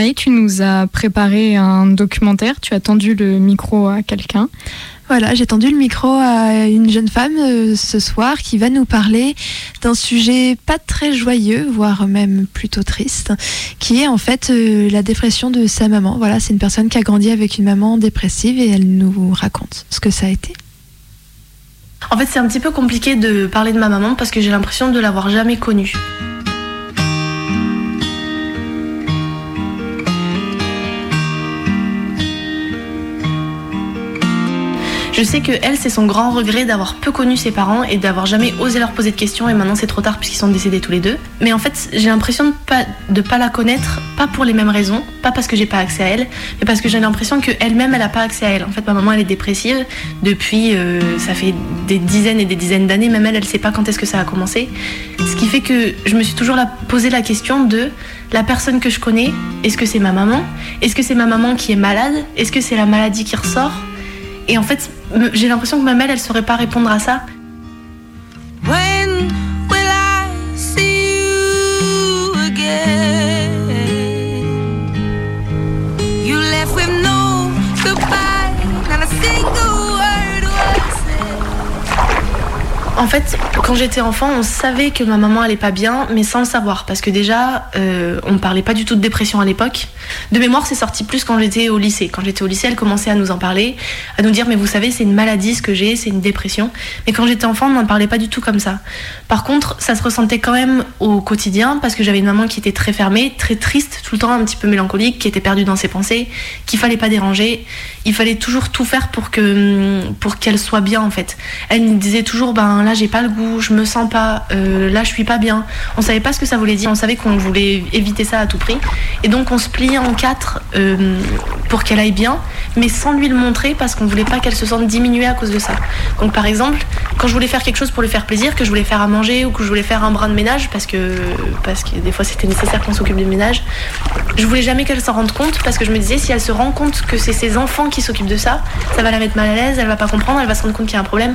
Maï, tu nous as préparé un documentaire, tu as tendu le micro à quelqu'un. Voilà, j'ai tendu le micro à une jeune femme euh, ce soir qui va nous parler d'un sujet pas très joyeux, voire même plutôt triste, qui est en fait euh, la dépression de sa maman. Voilà, c'est une personne qui a grandi avec une maman dépressive et elle nous raconte ce que ça a été. En fait, c'est un petit peu compliqué de parler de ma maman parce que j'ai l'impression de l'avoir jamais connue. Je sais que elle, c'est son grand regret d'avoir peu connu ses parents et d'avoir jamais osé leur poser de questions et maintenant c'est trop tard puisqu'ils sont décédés tous les deux. Mais en fait, j'ai l'impression de pas, de pas la connaître, pas pour les mêmes raisons, pas parce que j'ai pas accès à elle, mais parce que j'ai l'impression qu'elle-même, elle a pas accès à elle. En fait, ma maman, elle est dépressive depuis, euh, ça fait des dizaines et des dizaines d'années, même elle, elle sait pas quand est-ce que ça a commencé. Ce qui fait que je me suis toujours posé la question de la personne que je connais, est-ce que c'est ma maman? Est-ce que c'est ma maman qui est malade? Est-ce que c'est la maladie qui ressort? Et en fait, j'ai l'impression que ma mère, elle saurait pas répondre à ça. En fait, quand j'étais enfant, on savait que ma maman allait pas bien, mais sans le savoir, parce que déjà, euh, on parlait pas du tout de dépression à l'époque. De mémoire, c'est sorti plus quand j'étais au lycée. Quand j'étais au lycée, elle commençait à nous en parler, à nous dire, mais vous savez, c'est une maladie ce que j'ai, c'est une dépression. Mais quand j'étais enfant, on n'en parlait pas du tout comme ça. Par contre, ça se ressentait quand même au quotidien, parce que j'avais une maman qui était très fermée, très triste, tout le temps un petit peu mélancolique, qui était perdue dans ses pensées, qu'il fallait pas déranger. Il fallait toujours tout faire pour que pour qu'elle soit bien en fait. Elle nous disait toujours, ben là j'ai pas le goût, je me sens pas, euh, là je suis pas bien. On savait pas ce que ça voulait dire, on savait qu'on voulait éviter ça à tout prix. Et donc on se pliait en quatre euh, pour qu'elle aille bien, mais sans lui le montrer parce qu'on voulait pas qu'elle se sente diminuée à cause de ça. Donc par exemple, quand je voulais faire quelque chose pour lui faire plaisir, que je voulais faire à manger ou que je voulais faire un brin de ménage parce que, parce que des fois c'était nécessaire qu'on s'occupe du ménage, je voulais jamais qu'elle s'en rende compte parce que je me disais si elle se rend compte que c'est ses enfants qui s'occupent de ça, ça va la mettre mal à l'aise, elle va pas comprendre, elle va se rendre compte qu'il y a un problème.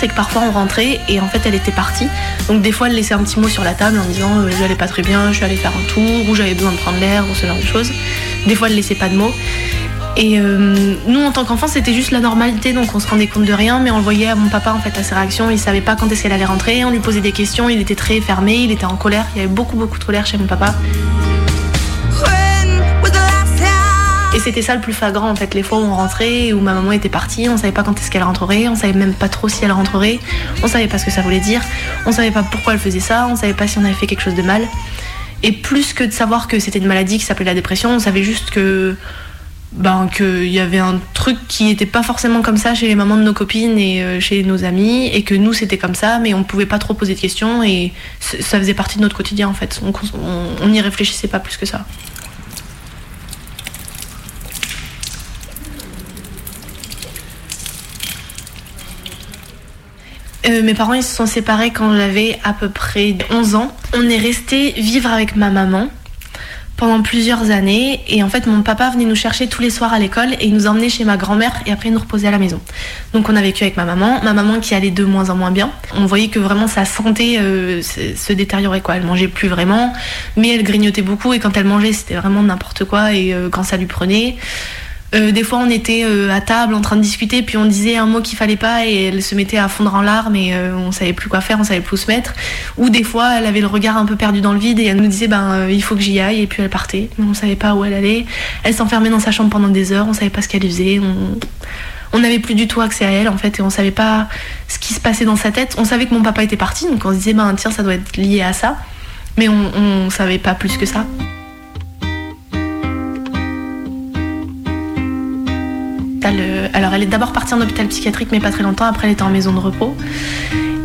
c'est que parfois on rentrait et en fait elle était partie. Donc des fois elle laissait un petit mot sur la table en disant euh, j'allais pas très bien, je suis allée faire un tour ou j'avais besoin de prendre l'air ou ce genre de choses. Des fois elle laissait pas de mots. Et euh, nous en tant qu'enfants c'était juste la normalité donc on se rendait compte de rien mais on voyait à mon papa en fait à ses réactions, il savait pas quand est-ce qu'elle allait rentrer, on lui posait des questions, il était très fermé, il était en colère, il y avait beaucoup beaucoup de colère chez mon papa. C'était ça le plus flagrant en fait, les fois où on rentrait, où ma maman était partie, on savait pas quand est-ce qu'elle rentrerait, on savait même pas trop si elle rentrerait, on savait pas ce que ça voulait dire, on savait pas pourquoi elle faisait ça, on savait pas si on avait fait quelque chose de mal. Et plus que de savoir que c'était une maladie qui s'appelait la dépression, on savait juste que ben qu'il y avait un truc qui était pas forcément comme ça chez les mamans de nos copines et euh, chez nos amis et que nous c'était comme ça mais on pouvait pas trop poser de questions et ça faisait partie de notre quotidien en fait. On n'y réfléchissait pas plus que ça Euh, mes parents ils se sont séparés quand j'avais à peu près 11 ans. On est resté vivre avec ma maman pendant plusieurs années et en fait mon papa venait nous chercher tous les soirs à l'école et il nous emmenait chez ma grand-mère et après il nous reposait à la maison. Donc on a vécu avec ma maman, ma maman qui allait de moins en moins bien. On voyait que vraiment sa santé euh, se, détériorait quoi. Elle mangeait plus vraiment, mais elle grignotait beaucoup et quand elle mangeait c'était vraiment n'importe quoi et euh, quand ça lui prenait. Euh, des fois, on était euh, à table en train de discuter, puis on disait un mot qu'il fallait pas et elle se mettait à fondre en larmes et euh, on savait plus quoi faire, on savait plus où se mettre. Ou des fois, elle avait le regard un peu perdu dans le vide et elle nous disait ben il faut que j'y aille et puis elle partait. Mais on savait pas où elle allait. Elle s'enfermait dans sa chambre pendant des heures, on savait pas ce qu'elle faisait. On n'avait plus du tout accès à elle en fait et on savait pas ce qui se passait dans sa tête. On savait que mon papa était parti, donc on se disait ben tiens ça doit être lié à ça, mais on, on savait pas plus que ça. Alors elle est d'abord partie en hôpital psychiatrique mais pas très longtemps, après elle était en maison de repos.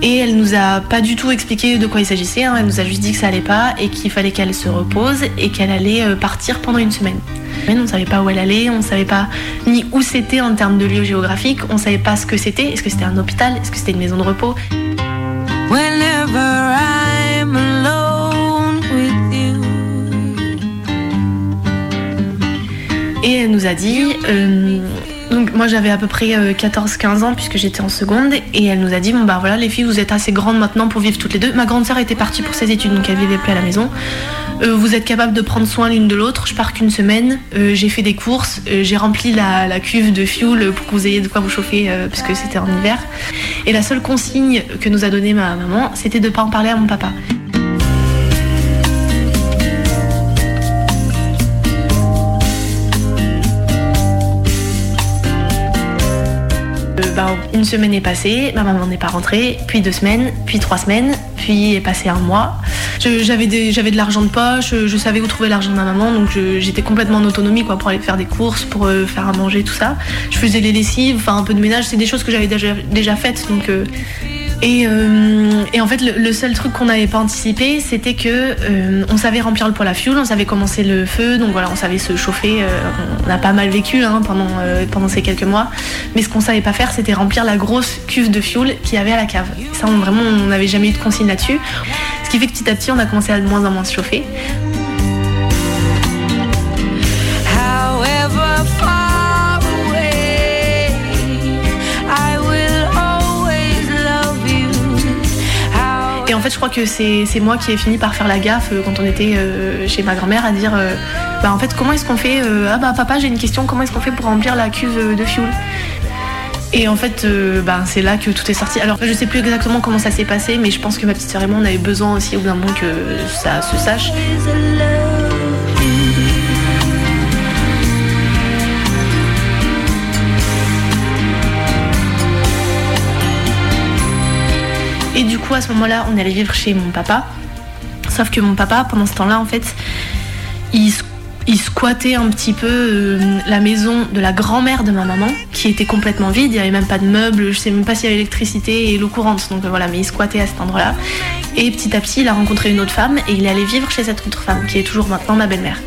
Et elle nous a pas du tout expliqué de quoi il s'agissait, hein. elle nous a juste dit que ça allait pas et qu'il fallait qu'elle se repose et qu'elle allait euh, partir pendant une semaine. On ne savait pas où elle allait, on ne savait pas ni où c'était en termes de lieu géographique, on ne savait pas ce que c'était. Est-ce que c'était un hôpital? Est-ce que c'était une maison de repos? Et elle nous a dit, euh, donc moi j'avais à peu près 14-15 euh, ans puisque j'étais en seconde et elle nous a dit bon bah voilà les filles vous êtes assez grandes maintenant pour vivre toutes les deux. Ma grande sœur était partie pour ses études donc elle vivait plus à la maison. Euh, vous êtes capable de prendre soin l'une de l'autre. Je pars qu'une semaine. j'ai fait des courses. j'ai rempli la, cuve de fuel pour que vous ayez de quoi vous chauffer puisque c'était en hiver. Et la seule consigne que nous a donnée ma maman c'était de pas en parler à mon papa. Ben, une semaine est passée, ma maman n'est pas rentrée, puis deux semaines, puis trois semaines, puis est passé un mois. J'avais de l'argent de poche, je savais où trouver l'argent de ma maman, donc j'étais complètement en autonomie quoi, pour aller faire des courses, pour euh, faire à manger, tout ça. Je faisais les lessives, enfin un peu de ménage, c'est des choses que j'avais déjà, faites, euh, et, en fait, le, seul truc qu'on n'avait pas anticipé, c'était que euh, on savait remplir le poêle à fuel, on savait commencer le feu, donc voilà, on savait se chauffer. Euh, on a pas mal vécu hein, pendant, ces quelques mois. Mais ce qu'on savait pas faire, c'était remplir la grosse cuve de fuel qu'il y avait à la cave. Ça, vraiment, on n'avait jamais eu de consigne là-dessus. Ce qui fait que petit à petit, on a commencé à de moins en moins se chauffer. Fait, je crois que c'est moi qui ai fini par faire la gaffe euh, quand on était euh, chez ma grand-mère à dire euh, bah en fait, comment est-ce qu'on fait Ah bah papa, j'ai une question, comment est-ce qu'on fait pour remplir la cuve de fuel et en fait, bah, c'est là que tout est sorti. Alors, je sais plus exactement comment ça s'est passé, mais je pense que ma petite sœur et moi, on avait besoin aussi au bout d'un moment que ça se sache. À ce moment-là, on allait vivre chez mon papa. Sauf que mon papa, pendant ce temps-là, en fait, il, squattait un petit peu euh, la maison de la grand-mère de ma maman, qui était complètement vide. Il n'y avait même pas de meubles, je sais même pas s'il y avait l'électricité et l'eau courante. Donc euh, voilà, mais il squattait à cet endroit-là. Et petit à petit, il a rencontré une autre femme et il est allé vivre chez cette autre femme, qui est toujours maintenant ma belle-mère.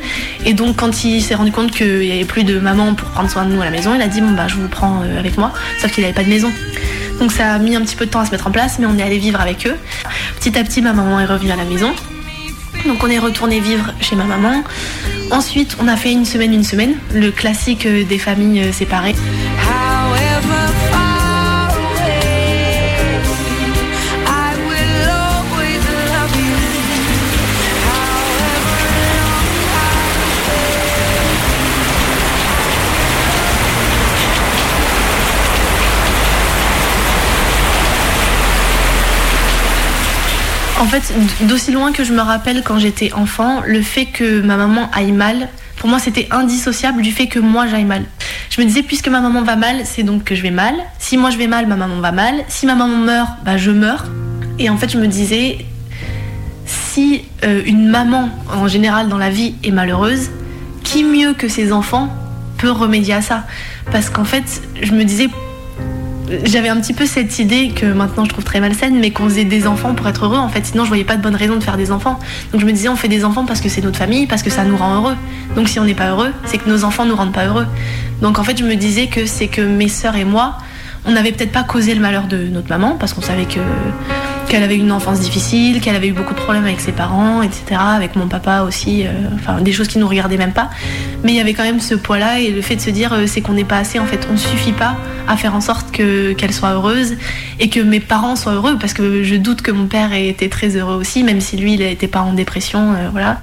Et donc, quand il s'est rendu compte qu'il n'y avait plus de maman pour prendre soin de nous à la maison, il a dit Bon, bah, je vous prends euh, avec moi. Sauf qu'il n'avait pas de maison. Donc ça a mis un petit peu de temps à se mettre en place, mais on est allé vivre avec eux. Petit à petit, ma maman est revenue à la maison. Donc on est retourné vivre chez ma maman. Ensuite, on a fait une semaine, une semaine, le classique euh, des familles euh, séparées. En fait, d'aussi loin que je me rappelle quand j'étais enfant, le fait que ma maman aille mal, pour moi c'était indissociable du fait que moi j'aille mal. Je me disais, puisque ma maman va mal, c'est donc que je vais mal. Si moi je vais mal, ma maman va mal. Si ma maman meurt, bah je meurs. Et en fait, je me disais, si euh, une maman en général dans la vie est malheureuse, qui mieux que ses enfants peut remédier à ça? Parce qu'en fait, je me disais, j'avais un petit peu cette idée que maintenant je trouve très malsaine, mais qu'on faisait des enfants pour être heureux. En fait, sinon je voyais pas de bonne raison de faire des enfants. Donc je me disais, on fait des enfants parce que c'est notre famille, parce que ça nous rend heureux. Donc si on n'est pas heureux, c'est que nos enfants nous rendent pas heureux. Donc en fait, je me disais que c'est que mes sœurs et moi, on n'avait peut-être pas causé le malheur de notre maman parce qu'on savait que qu'elle avait une enfance difficile, qu'elle avait eu beaucoup de problèmes avec ses parents, etc. Avec mon papa aussi, euh, enfin des choses qui nous regardaient même pas. Mais il y avait quand même ce poids-là et le fait de se dire euh, c'est qu'on n'est pas assez en fait, on ne suffit pas à faire en sorte que qu'elle soit heureuse et que mes parents soient heureux parce que je doute que mon père ait été très heureux aussi, même si lui il n'était pas en dépression, euh, voilà.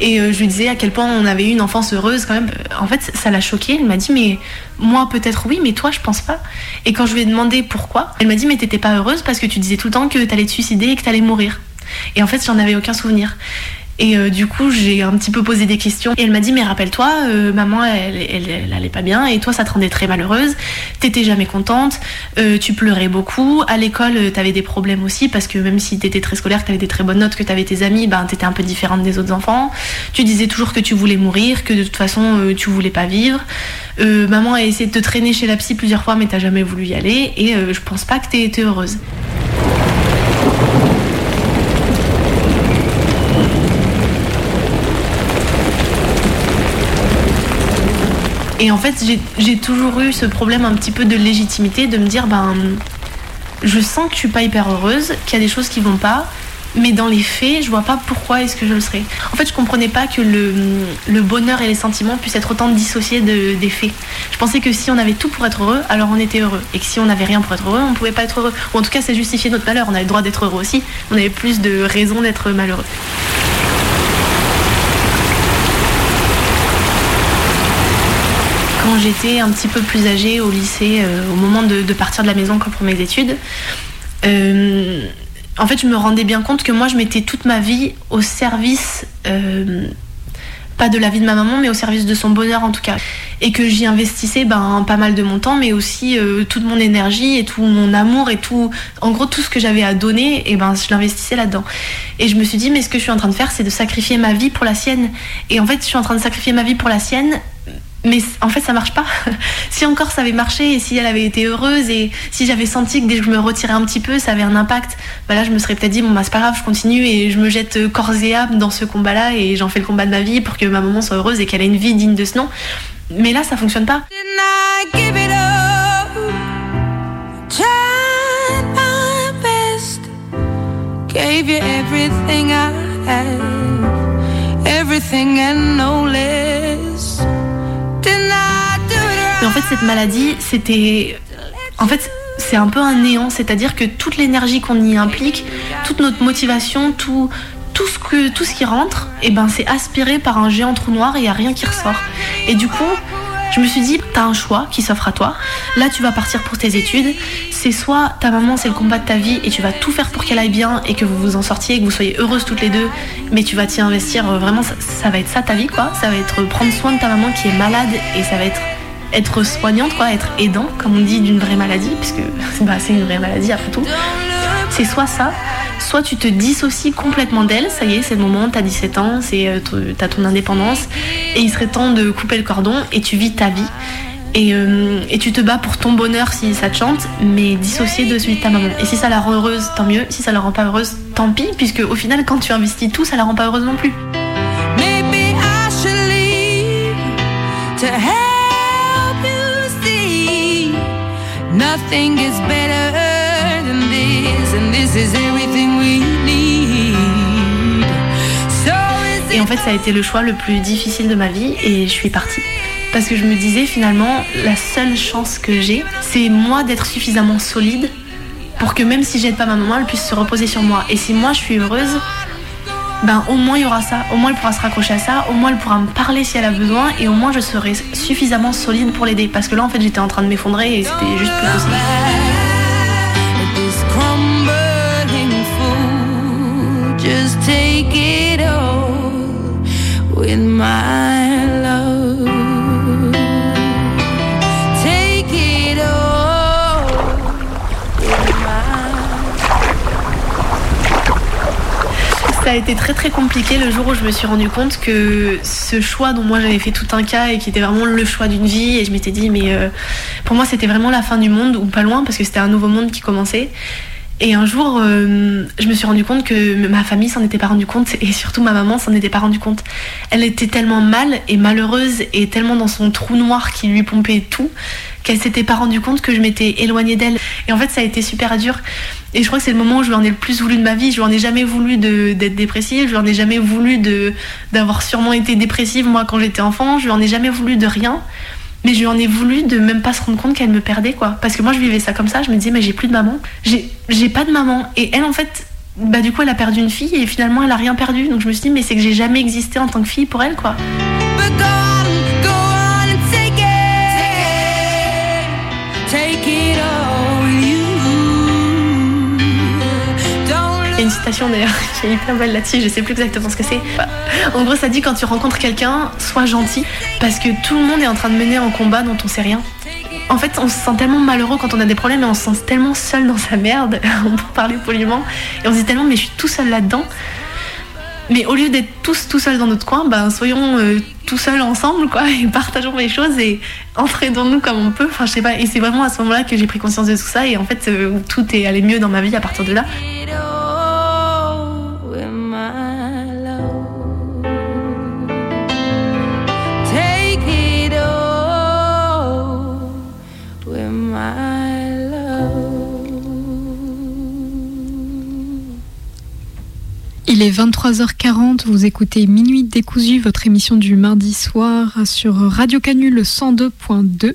Et euh, je lui disais à quel point on avait eu une enfance heureuse quand même. En fait, ça l'a choquée. Elle m'a dit, mais moi peut-être oui, mais toi je pense pas. Et quand je lui ai demandé pourquoi, elle m'a dit, mais t'étais pas heureuse parce que tu disais tout le temps que t'allais te suicider et que t'allais mourir. Et en fait, j'en avais aucun souvenir. Et euh, du coup, j'ai un petit peu posé des questions. Et elle m'a dit, mais rappelle-toi, euh, maman, elle, elle, allait pas bien. Et toi, ça te rendait très malheureuse. T'étais jamais contente. Euh, tu pleurais beaucoup. À l'école, t'avais des problèmes aussi. Parce que même si t'étais très scolaire, que t'avais des très bonnes notes, que t'avais tes amis, ben, t'étais un peu différente des autres enfants. Tu disais toujours que tu voulais mourir, que de toute façon, tu voulais pas vivre. Maman a essayé de te traîner chez la psy plusieurs fois, mais t'as jamais voulu y aller. Et je pense pas que t'aies été heureuse. Et en fait, j'ai toujours eu ce problème un petit peu de légitimité, de me dire, ben, je sens que je suis pas hyper heureuse, qu'il y a des choses qui vont pas, mais dans les faits, je vois pas pourquoi est-ce que je le serais. En fait, je comprenais pas que le, bonheur et les sentiments puissent être autant dissociés de, des faits. Je pensais que si on avait tout pour être heureux, alors on était heureux. Et que si on n'avait rien pour être heureux, on pouvait pas être heureux. Ou en tout cas, ça justifiait notre malheur. On avait le droit d'être heureux aussi. On avait plus de raisons d'être malheureux. Quand j'étais un petit peu plus âgée au lycée, euh, au moment de, partir de la maison pour mes études, euh, en fait, je me rendais bien compte que moi, je mettais toute ma vie au service, euh, pas de la vie de ma maman, mais au service de son bonheur en tout cas. Et que j'y investissais ben, pas mal de mon temps, mais aussi toute mon énergie et tout mon amour et tout, en gros, tout ce que j'avais à donner, et ben, je l'investissais là-dedans. Et je me suis dit, mais ce que je suis en train de faire, c'est de sacrifier ma vie pour la sienne. Et en fait, je suis en train de sacrifier ma vie pour la sienne, mais en fait ça marche pas. si encore ça avait marché et si elle avait été heureuse et si j'avais senti que dès que je me retirais un petit peu ça avait un impact, bah là je me serais peut-être dit bon bah c'est pas grave, je continue et je me jette corps et âme dans ce combat là et j'en fais le combat de ma vie pour que ma maman soit heureuse et qu'elle ait une vie digne de ce nom. Mais là ça fonctionne pas. Cette maladie, c'était. En fait, c'est un peu un néant, c'est-à-dire que toute l'énergie qu'on y implique, toute notre motivation, tout, tout, ce, qui rentre, et ben, c'est aspiré par un géant trou noir et il n'y a rien qui ressort. Et du coup, je me suis dit, t'as un choix qui s'offre à toi. Là, tu vas partir pour tes études. C'est soit ta maman, c'est le combat de ta vie et tu vas tout faire pour qu'elle aille bien et que vous vous en sortiez, que vous soyez heureuses toutes les deux, mais tu vas t'y investir vraiment. Ça, va être ça ta vie, quoi. Ça va être prendre soin de ta maman qui est malade et ça va être être soignante, quoi, être aidant, comme on dit, d'une vraie maladie, puisque bah, c'est une vraie maladie après tout. C'est soit ça, soit tu te dissocies complètement d'elle, ça y est, c'est le moment, t'as 17 ans, euh, t'as ton indépendance, et il serait temps de couper le cordon, et tu vis ta vie. Et, euh, et, tu te bats pour ton bonheur si ça te chante, mais dissocié de celui de ta maman. Et si ça la rend heureuse, tant mieux. Si ça la rend pas heureuse, tant pis, puisque au final, quand tu investis tout, ça la rend pas heureuse non plus. Nothing is better than this, and this is everything we need. So et en fait, ça a été le choix le plus difficile de ma vie, et je suis partie. Parce que je me disais finalement, la seule chance que j'ai, c'est moi d'être suffisamment solide pour que même si j'aide pas ma maman, elle puisse se reposer sur moi. Et si moi je suis heureuse, ben au moins il y aura ça, au moins elle pourra se raccrocher à ça, au moins elle pourra me parler si elle a besoin. Et au moins je serai suffisamment solide pour l'aider. Parce que là en fait j'étais en train de m'effondrer et c'était juste plus possible. A été très très compliqué le jour où je me suis rendu compte que ce choix dont moi j'avais fait tout un cas et qui était vraiment le choix d'une vie et je m'étais dit mais euh, pour moi c'était vraiment la fin du monde ou pas loin parce que c'était un nouveau monde qui commençait. Et un jour, euh, je me suis rendu compte que ma famille s'en était pas rendu compte et surtout ma maman s'en était pas rendu compte. Elle était tellement mal et malheureuse et tellement dans son trou noir qui lui pompait tout qu'elle s'était pas rendu compte que je m'étais éloignée d'elle. Et en fait, ça a été super dur. Et je crois que c'est le moment où je lui en ai le plus voulu de ma vie. Je lui en ai jamais voulu d'être dépressive. Je lui en ai jamais voulu d'avoir sûrement été dépressive moi quand j'étais enfant. Je lui en ai jamais voulu de rien. Mais je lui en ai voulu de même pas se rendre compte qu'elle me perdait, quoi. Parce que moi, je vivais ça comme ça. Je me disais, mais j'ai plus de maman. J'ai pas de maman. Et elle, en fait, bah, du coup, elle a perdu une fille et finalement, elle a rien perdu. Donc je me suis dit, mais c'est que j'ai jamais existé en tant que fille pour elle, quoi. Citation d'ailleurs qui est hyper belle là-dessus, je sais plus exactement ce que c'est. En gros, ça dit quand tu rencontres quelqu'un, sois gentil, parce que tout le monde est en train de mener un combat dont on sait rien. En fait, on se sent tellement malheureux quand on a des problèmes et on se sent tellement seul dans sa merde, on peut parler poliment, et on se dit tellement mais je suis tout seul là-dedans. Mais au lieu d'être tous tout seuls dans notre coin, ben soyons euh, tout seuls ensemble, quoi, et partageons les choses et entraînons-nous comme on peut. Enfin, je sais pas. Et c'est vraiment à ce moment-là que j'ai pris conscience de tout ça et en fait, euh, tout est allé mieux dans ma vie à partir de là. 23h40, vous écoutez Minuit décousu, votre émission du mardi soir sur Radio Canule 102.2.